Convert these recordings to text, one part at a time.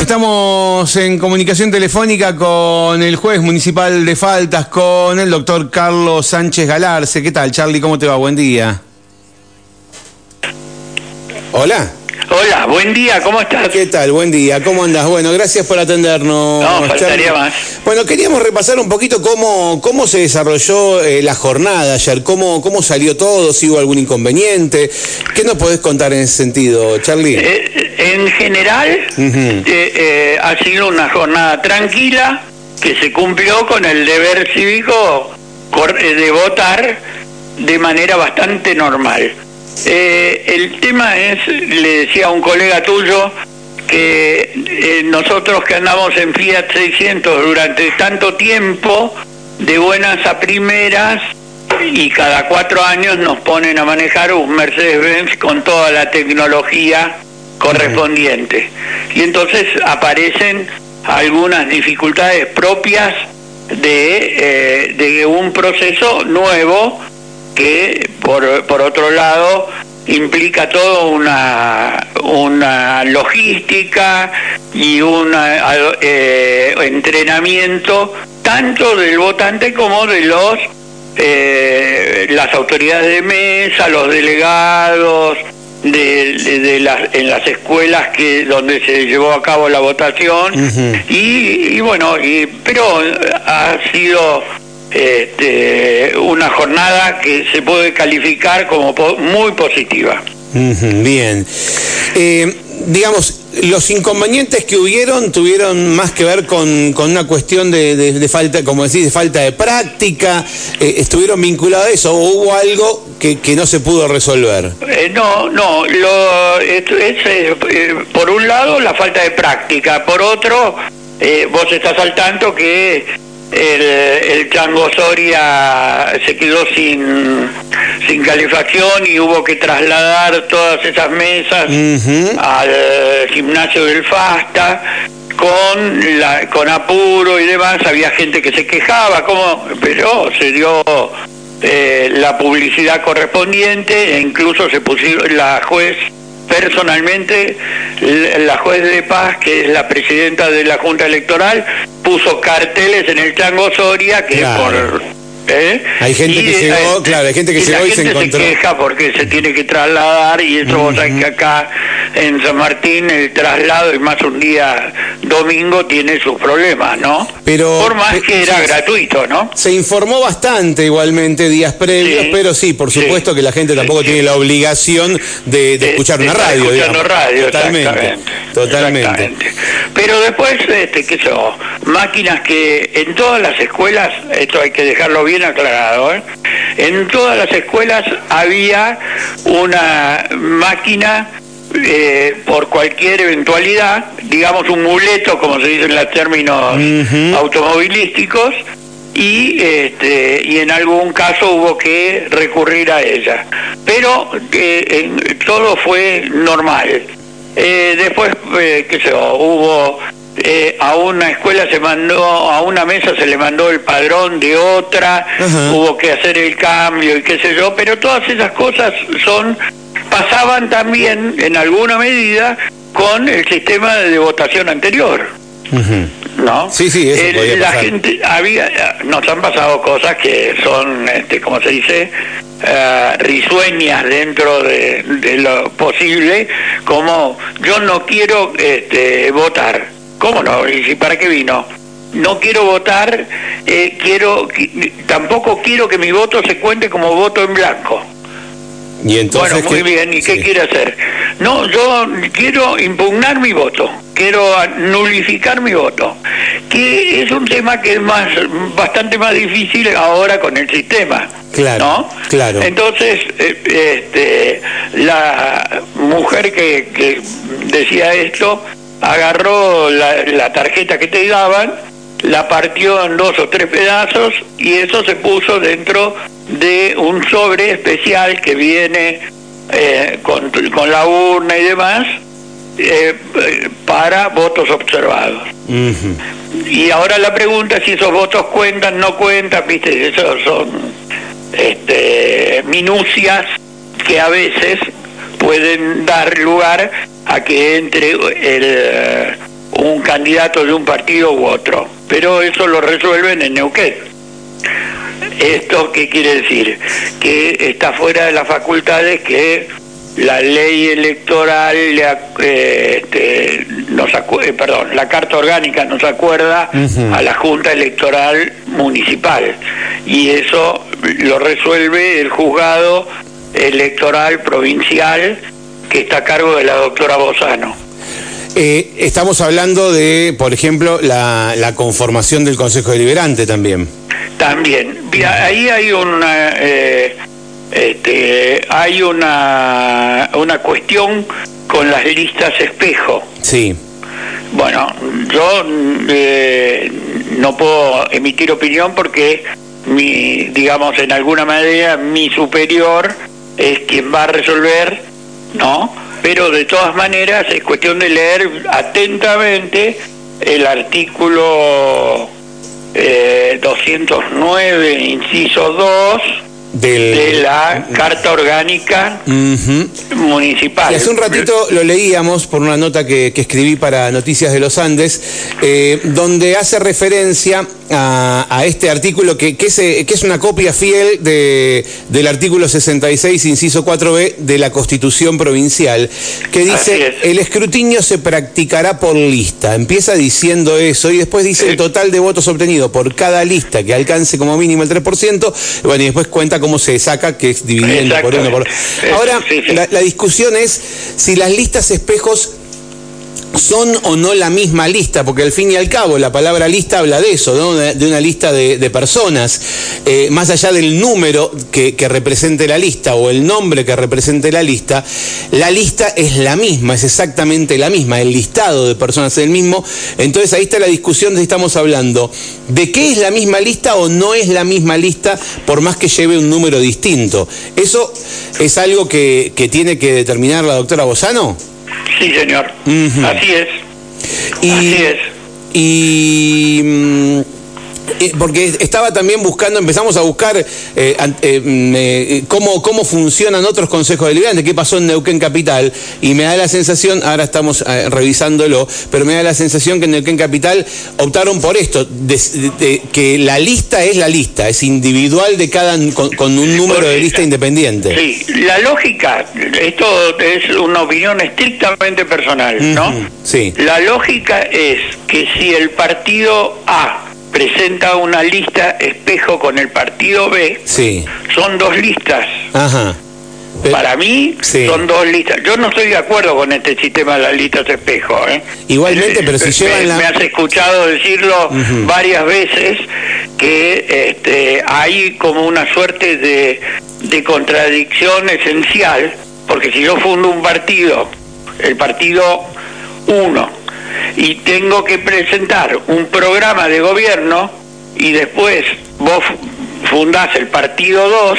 Estamos en comunicación telefónica con el juez municipal de faltas, con el doctor Carlos Sánchez Galarce. ¿Qué tal, Charlie? ¿Cómo te va? Buen día. Hola. Hola, buen día, ¿cómo estás? ¿Qué tal? Buen día, ¿cómo andas? Bueno, gracias por atendernos. No, faltaría más. Bueno, queríamos repasar un poquito cómo, cómo se desarrolló eh, la jornada ayer, cómo, cómo salió todo, si hubo algún inconveniente. ¿Qué nos podés contar en ese sentido, Charlie? Eh, en general, Ujú. eh, eh, ha sido una jornada tranquila que se cumplió con el deber cívico eh, de votar de manera bastante normal. Eh, el tema es, le decía a un colega tuyo, que eh, nosotros que andamos en Fiat 600 durante tanto tiempo, de buenas a primeras, y cada cuatro años nos ponen a manejar un Mercedes-Benz con toda la tecnología correspondiente. Y entonces aparecen algunas dificultades propias de, eh, de un proceso nuevo que por, por otro lado implica toda una, una logística y un entrenamiento tanto del votante como de los eh, las autoridades de mesa, los delegados de, de- de las, en las escuelas que donde se llevó a cabo la votación. Y, y bueno, y, pero ha sido este, una jornada que se puede calificar como po- muy positiva. Bien. Eh, digamos, los inconvenientes que hubieron tuvieron más que ver con, con una cuestión de, de- de falta, como decís, de falta de práctica. eh, ¿Estuvieron vinculados a eso o hubo algo que, que no se pudo resolver? Eh, no, no, lo, es, es, eh, eh, por un lado la falta de práctica, por otro, eh, vos estás al tanto que el, el Chango Soria se quedó sin, sin calefacción y hubo que trasladar todas esas mesas al gimnasio del Fasta con la, con apuro y demás. Había gente que se quejaba como pero se dio eh, la publicidad correspondiente e incluso se pusieron la juez personalmente la juez de paz que es la presidenta de la junta electoral puso carteles en el Chango Soria que por ¿eh? Hay gente que llegó, claro, hay gente que y la llegó y se gente encontró. queja porque se tiene que trasladar y eso vos sabés que acá en San Martín el traslado y más un día domingo tiene sus problemas, ¿no? Pero- Por más que era sí. gratuito, ¿no? Se informó bastante igualmente días previos, Sí, pero sí, por sí. supuesto que la gente tampoco tiene la obligación de, escuchar una radio. escuchando digamos. radio, totalmente, exactamente. totalmente. Exactamente. Pero después, este, qué sé máquinas que en todas las escuelas, esto hay que dejarlo bien aclarado, ¿eh? en todas las escuelas había una máquina eh, por cualquier eventualidad, digamos un muleto, como se dice en los términos automovilísticos, y este y en algún caso hubo que recurrir a ella. Pero eh, en- todo fue normal. Eh, después eh, qué sé yo, hubo eh, a una escuela se mandó a una mesa se le mandó el padrón de otra hubo que hacer el cambio y qué sé yo pero todas esas cosas son pasaban también en alguna medida con el sistema de votación anterior. ¿no? Sí, sí, eso Eh, podía la pasar. gente había nos han pasado cosas que son este como se dice eh, risueñas dentro de, de lo posible como yo no quiero este, votar cómo no y para qué vino no quiero votar eh, quiero qui- tampoco quiero que mi voto se cuente como voto en blanco Y entonces, bueno, muy ¿qué- bien. ¿Y qué sí. quiere hacer? No, yo quiero impugnar mi voto, quiero nulificar mi voto, que es un tema que es más bastante más difícil ahora con el sistema. Claro, ¿no? claro. Entonces, eh, este, la mujer que, que decía esto agarró la, la tarjeta que te daban, la partió en dos o tres pedazos y eso se puso dentro de un sobre especial que viene eh, con, con la urna y demás eh, para votos observados. Y ahora la pregunta es si esos votos cuentan, no cuentan, viste, eso son este, minucias que a veces pueden dar lugar a que entre el, candidato de un partido u otro, pero eso lo resuelven en Neuquén. ¿Esto qué quiere decir? Que está fuera de las facultades que la ley electoral, eh, este, nos eh, perdón, la carta orgánica nos acuerda a la Junta Electoral Municipal y eso lo resuelve el juzgado electoral provincial que está a cargo de la doctora Bozano. Eh, estamos hablando de, por ejemplo, la, la, conformación del Consejo Deliberante también. También. Ahí hay una este, hay una, una cuestión con las listas espejo. Sí. Bueno, yo eh, no puedo emitir opinión porque mi, digamos, en alguna manera mi superior es quien va a resolver, ¿no? Pero de todas maneras es cuestión de leer atentamente el artículo eh, 209, inciso 2, de la Carta Orgánica Municipal. Y hace un ratito lo leíamos por una nota que, escribí para Noticias de los Andes, eh, donde hace referencia a, este artículo que, que, es, eh, que, es, una copia fiel de, del artículo 66, inciso 4b de la Constitución Provincial, que dice, el escrutinio se practicará por lista. Empieza diciendo eso y después dice el total de votos obtenidos por cada lista que alcance como mínimo el 3%, bueno, y después cuenta cómo se saca, que es dividiendo por uno. Por... Ahora, La, la discusión es si las listas espejos son o no la misma lista, porque al fin y al cabo la palabra lista habla de eso, de, una lista de, personas, eh, más allá del número que, represente la lista o el nombre que represente la lista, la lista es la misma, es exactamente la misma, el listado de personas es el mismo, entonces ahí está la discusión de si estamos hablando de qué es la misma lista o no es la misma lista, por más que lleve un número distinto. ¿Eso es algo que, que tiene que determinar la doctora Bozano? Sí, señor. Así es. Y, Así es. Y mm, porque estaba también buscando, empezamos a buscar eh, eh, mm, cómo, cómo funcionan otros consejos deliberantes, qué pasó en Neuquén Capital, y me da la sensación, ahora estamos revisándolo, pero me da la sensación que en Neuquén Capital optaron por esto, que la lista es la lista, es individual de cada, con, un número de lista independiente. Sí, la lógica, esto es una opinión estrictamente personal, ¿no? Sí. La lógica es que si el partido A presenta una lista espejo con el partido B, sí. son dos listas. Ajá. Para mí son dos listas. Yo no estoy de acuerdo con este sistema de las listas espejo. ¿eh? Igualmente, pero si llevan me, la... me has escuchado decirlo varias veces que este, hay como una suerte de, de contradicción esencial, porque si yo fundo un partido, el partido 1, y tengo que presentar un programa de gobierno y después vos fundás el partido 2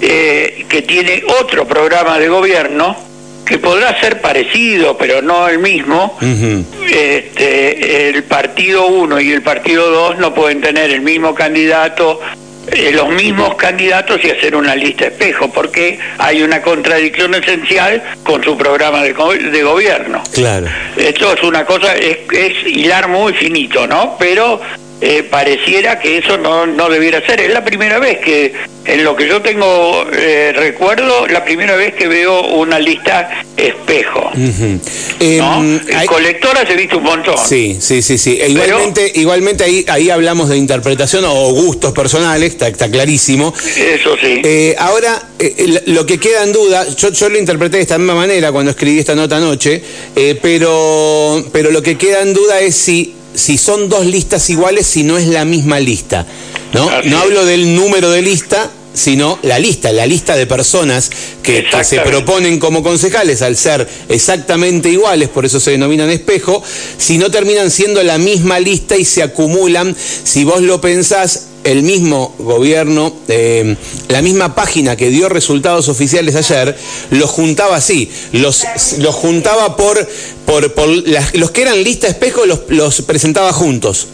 eh, que tiene otro programa de gobierno que podrá ser parecido pero no el mismo. Este, el partido 1 y el partido 2 no pueden tener el mismo candidato eh, los mismos candidatos y hacer una lista espejo, porque hay una contradicción esencial con su programa de, de gobierno. Claro. Esto es una cosa, es, es hilar muy finito, ¿no? Pero eh, pareciera que eso no, no debiera ser. Es la primera vez que, en lo que yo tengo eh, recuerdo, la primera vez que veo una lista espejo. Uh Colectora se visto un montón. Sí, sí, sí, sí. E igualmente, igualmente ahí, ahí hablamos de interpretación o gustos personales, está, está clarísimo. Eso sí. Eh, ahora, lo que queda en duda, yo, yo lo interpreté de esta misma manera cuando escribí esta nota anoche, pero, pero lo que queda en duda es si si son dos listas iguales si no es la misma lista. ¿no? no hablo del número de lista, sino la lista, la lista de personas que, se proponen como concejales al ser exactamente iguales, por eso se denominan espejo, si no terminan siendo la misma lista y se acumulan, si vos lo pensás, el mismo gobierno, eh, la misma página que dio resultados oficiales ayer, los juntaba así, los, los juntaba por, por, los que eran lista espejo, los, los presentaba juntos.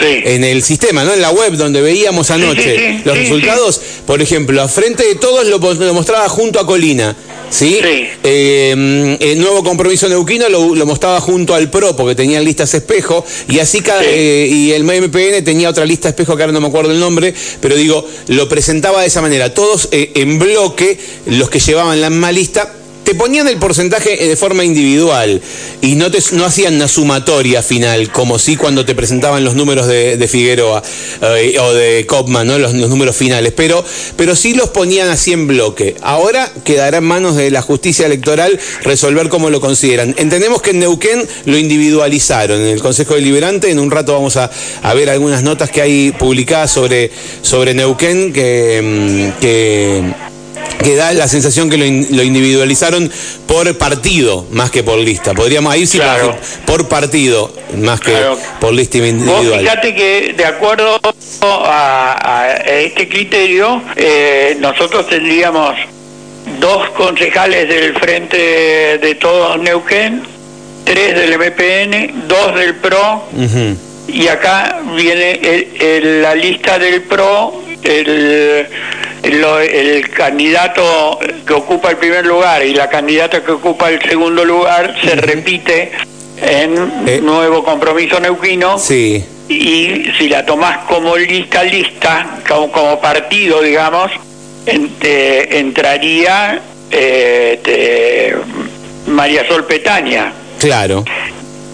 En el sistema, ¿no? En la web donde veíamos anoche los resultados, por ejemplo, a frente de todos lo, mostraba junto a Colina. ¿Sí? Eh, el nuevo compromiso neuquino lo, mostraba junto al PRO porque tenían listas espejo y así cada, eh, y el MPN tenía otra lista espejo que ahora no me acuerdo el nombre, pero digo, lo presentaba de esa manera, todos eh, en bloque, los que llevaban la misma lista te ponían el porcentaje de forma individual y no, te, no hacían una sumatoria final, como si cuando te presentaban los números de, Figueroa eh, o de Kopman, ¿no? Los, números finales, pero, pero sí los ponían así en bloque. Ahora quedará en manos de la justicia electoral resolver cómo lo consideran. Entendemos que en Neuquén lo individualizaron en el Consejo Deliberante. En un rato vamos a, ver algunas notas que hay publicadas sobre, sobre Neuquén que, mm, que que da la sensación que lo, individualizaron por partido más que por lista. Podríamos ir por partido más que por lista individual. fíjate que de acuerdo a, este criterio, eh, nosotros tendríamos dos concejales del Frente de Todos Neuquén, tres del MPN, dos del PRO, y acá viene la lista del PRO, el el candidato que ocupa el primer lugar y la candidata que ocupa el segundo lugar se repite en eh. nuevo compromiso neuquino. Sí. Y si la tomás como lista, lista, como, partido, digamos, entraría eh, María Sol Petaña. Claro.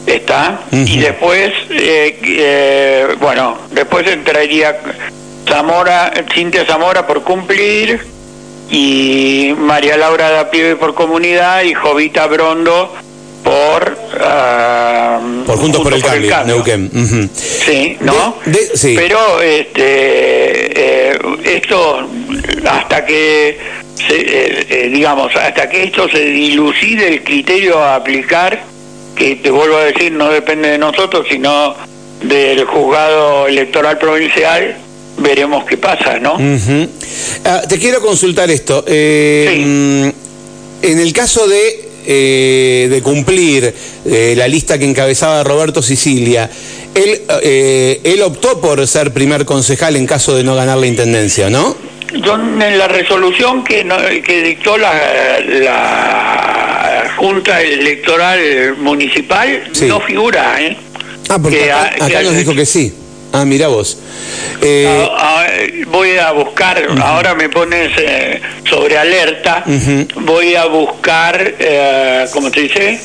¿Está? Y después, eh, bueno, después entraría Zamora, Cintia Zamora por cumplir y María Laura da Pibe por comunidad y Jovita Brondo por uh, por juntos por, el, cambio, sí no sí. pero este eh, esto hasta que se, eh, eh, digamos hasta que esto se dilucide el criterio a aplicar que te vuelvo a decir no depende de nosotros sino del juzgado electoral provincial veremos qué pasa, ¿no? Ah, te quiero consultar esto. Eh, mm, en el caso de, eh, de cumplir eh, la lista que encabezaba Roberto Sicilia, él, él optó por ser primer concejal en caso de no ganar la intendencia, ¿no? Yo, en la resolución que, que dictó la, la Junta Electoral Municipal no figura, ¿eh? Ah, porque acá nos dijo que sí. Ah, mira vos. Eh, ah, ah, voy a buscar, ahora me pones eh, sobre alerta, voy a buscar, eh, ¿cómo te dice?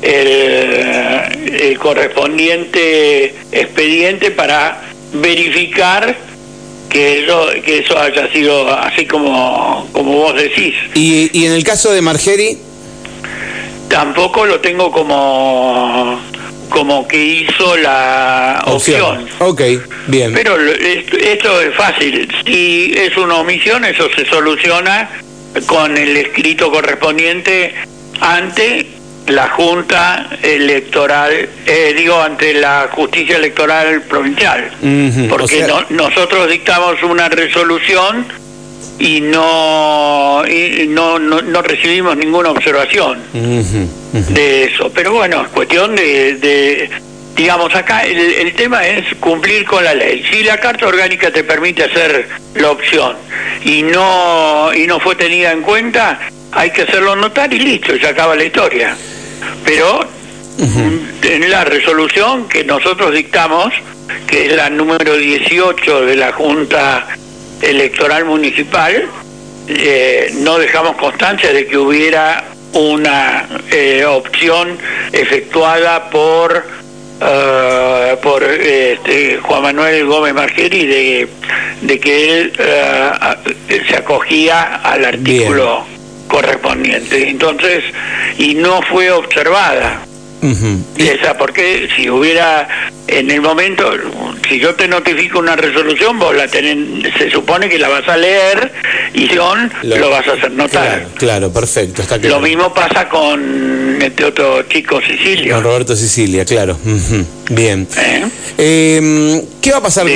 El, correspondiente expediente para verificar que eso, que eso haya sido así como, como vos decís. ¿Y, ¿Y en el caso de Margeri? Tampoco lo tengo como como que hizo la opción. Ok, bien. Pero esto, es fácil. Si es una omisión, eso se soluciona con el escrito correspondiente ante la Junta Electoral, eh, digo, ante la Justicia Electoral Provincial. porque nosotros dictamos una resolución y no, no, no, recibimos ninguna observación de eso. Pero bueno, es cuestión de, digamos, acá el, el, tema es cumplir con la ley. Si la Carta Orgánica te permite hacer la opción y no, y no fue tenida en cuenta, hay que hacerlo notar y listo, y se acaba la historia. Pero en la resolución que nosotros dictamos, que es la número 18 de la Junta electoral municipal, eh, no dejamos constancia de que hubiera una eh, opción efectuada por uh, por este, Juan Manuel Gómez Margeri de, de que él se acogía al artículo correspondiente. Entonces, y no fue observada. Esa, porque si hubiera en el momento, si yo te notifico una resolución, vos la tenés, se supone que la vas a leer y son, lo, vas a hacer notar. Claro, perfecto. Está Lo mismo pasa con este otro chico Sicilia. Con Roberto Sicilia, claro. Bien. ¿Eh? Em, ¿Qué va a pasar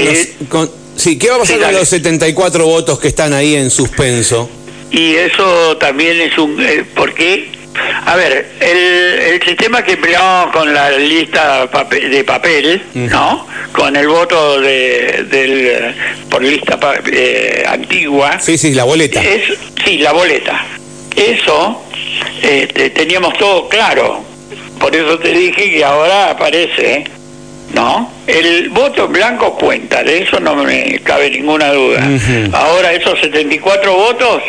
con, sí, ¿qué va a pasar con los 74 votos que están ahí en suspenso? Y eso también es un... Eh, porque A ver, el, sistema que empleamos con la lista de papel, ¿no? Con el voto de, del, por lista eh, antigua. Sí, sí, la boleta. Es, sí, la boleta. Eso este, teníamos todo claro. Por eso te dije que ahora aparece, ¿no? El voto en blanco cuenta, de eso no me cabe ninguna duda. Ahora esos 74 votos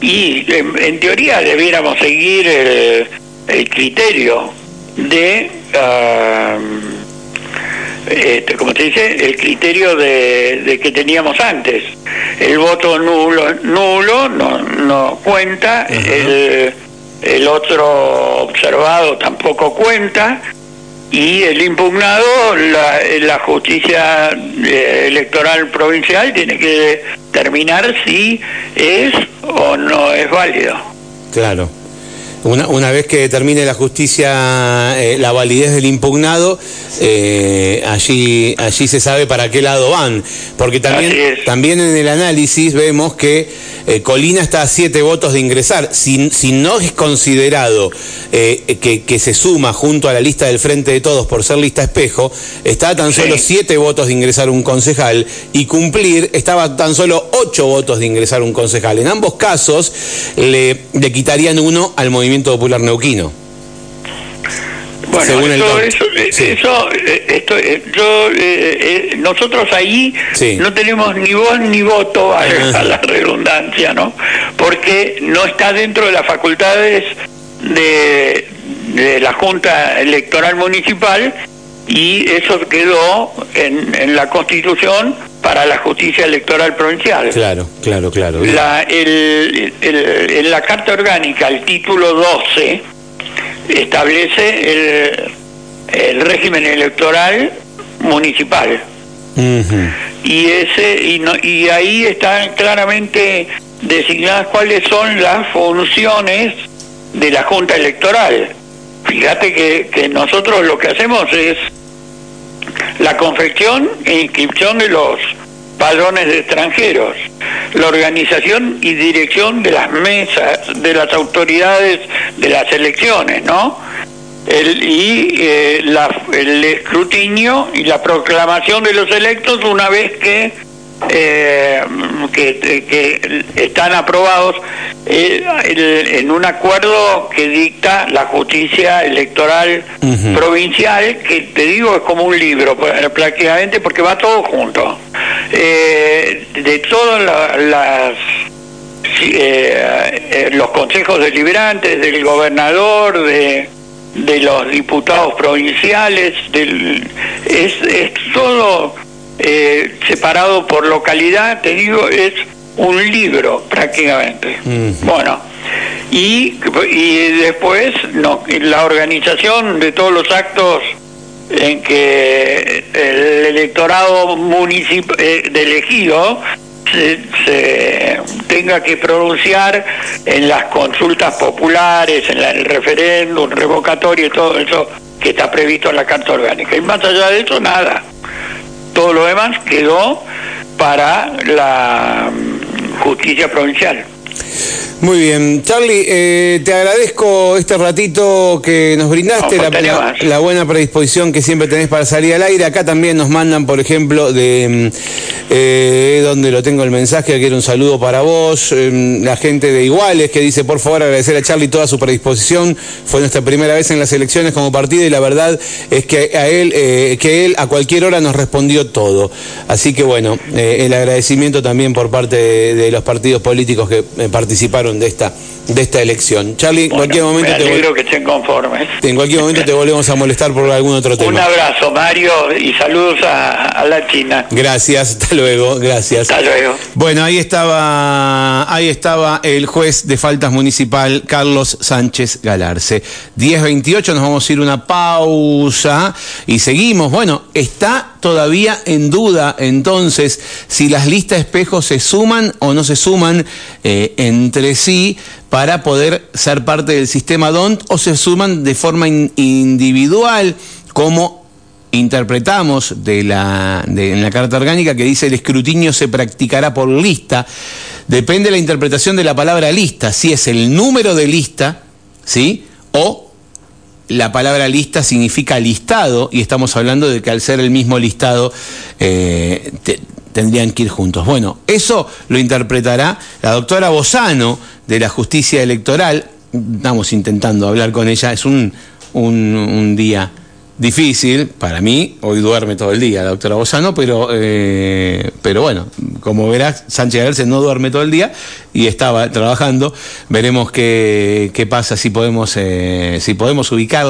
y en, teoría debiéramos seguir el, criterio de, uh, este, como te dice, el criterio de, que teníamos antes. El voto nulo, nulo no, no cuenta, el, el otro observado tampoco cuenta y el impugnado, la, justicia eh, electoral provincial tiene que determinar si es o no es válido. Claro. Una, una vez que determine la justicia eh, la validez del impugnado, eh, allí, allí se sabe para qué lado van. Porque también, también en el análisis vemos que eh, Colina está a siete votos de ingresar. Si, si no es considerado eh, que, se suma junto a la lista del Frente de Todos por ser lista espejo, está a tan solo siete votos de ingresar un concejal y cumplir estaba tan solo ocho votos de ingresar un concejal. En ambos casos le, le quitarían uno al Movimiento Popular Neuquino. Bueno, eso, eso, eh, esto, eh, yo, eh, nosotros ahí no tenemos ni voz ni voto a, la redundancia, ¿no? Porque no está dentro de las facultades de, de la Junta Electoral Municipal y eso quedó en, en la Constitución para la justicia electoral provincial. Claro, claro, claro. La, el, el, en la Carta Orgánica, el título 12, establece el, régimen electoral municipal. Y ese y, no, y ahí están claramente designadas cuáles son las funciones de la Junta Electoral. Fíjate que, que nosotros lo que hacemos es la confección e inscripción de los padrones de extranjeros, la organización y dirección de las mesas de las autoridades de las elecciones, ¿no? El, y eh, el escrutinio y la proclamación de los electos una vez que eh, que, están aprobados eh, en un acuerdo que dicta la justicia electoral provincial, que te digo es como un libro prácticamente porque va todo junto. Eh, de todas las eh, los consejos deliberantes, del gobernador, de, de los diputados provinciales, del, es, es todo eh, separado por localidad, te digo, es un libro prácticamente. Bueno, y, y después no, la organización de todos los actos en que el electorado municipal eh, de elegido se, tenga que pronunciar en las consultas populares, en el referéndum, revocatorio y todo eso que está previsto en la Carta Orgánica. Y más allá de eso, nada todo lo demás quedó para la justicia provincial. Muy bien, Charlie, eh, te agradezco este ratito que nos brindaste, la, buena predisposición que siempre tenés para salir al aire. Acá también nos mandan, por ejemplo, de mm, eh, donde lo tengo el mensaje, que era un saludo para vos, em, la gente de Iguales que dice, por favor, agradecer a Charlie toda su predisposición. Fue nuestra primera vez en las elecciones como partido y la verdad es que a él, eh, que él a cualquier hora nos respondió todo. Así que bueno, el agradecimiento también por parte de los partidos políticos que participaron de esta de esta elección. Charlie, en cualquier momento te que estén conformes. En cualquier momento te volvemos a molestar por algún otro tema. Un abrazo, Mario, y saludos a, la China. Gracias, hasta luego, gracias. Hasta luego. Bueno, ahí estaba ahí estaba el juez de faltas municipal Carlos Sánchez Galarce. 10:28 nos vamos a ir una pausa y seguimos. Bueno, está todavía en duda entonces si las listas espejos se suman o no se suman eh, entre sí para poder ser parte del sistema DONT o se suman de forma individual como interpretamos de la, en la Carta Orgánica que dice el escrutinio se practicará por lista. Depende de la interpretación de la palabra lista, si es el número de lista ¿sí? O la palabra lista significa listado y estamos hablando de que al ser el mismo listado eh, tendrían que ir juntos. Bueno, eso lo interpretará la doctora Bozano de la Justicia Electoral. Estamos intentando hablar con ella. Es un, un, día difícil para mí. Hoy duerme todo el día la doctora Bozano, pero, eh, pero bueno, como verás, Sánchez Agerse no duerme todo el día y estaba trabajando. Veremos qué, qué pasa, si podemos, eh, si podemos ubicarlo.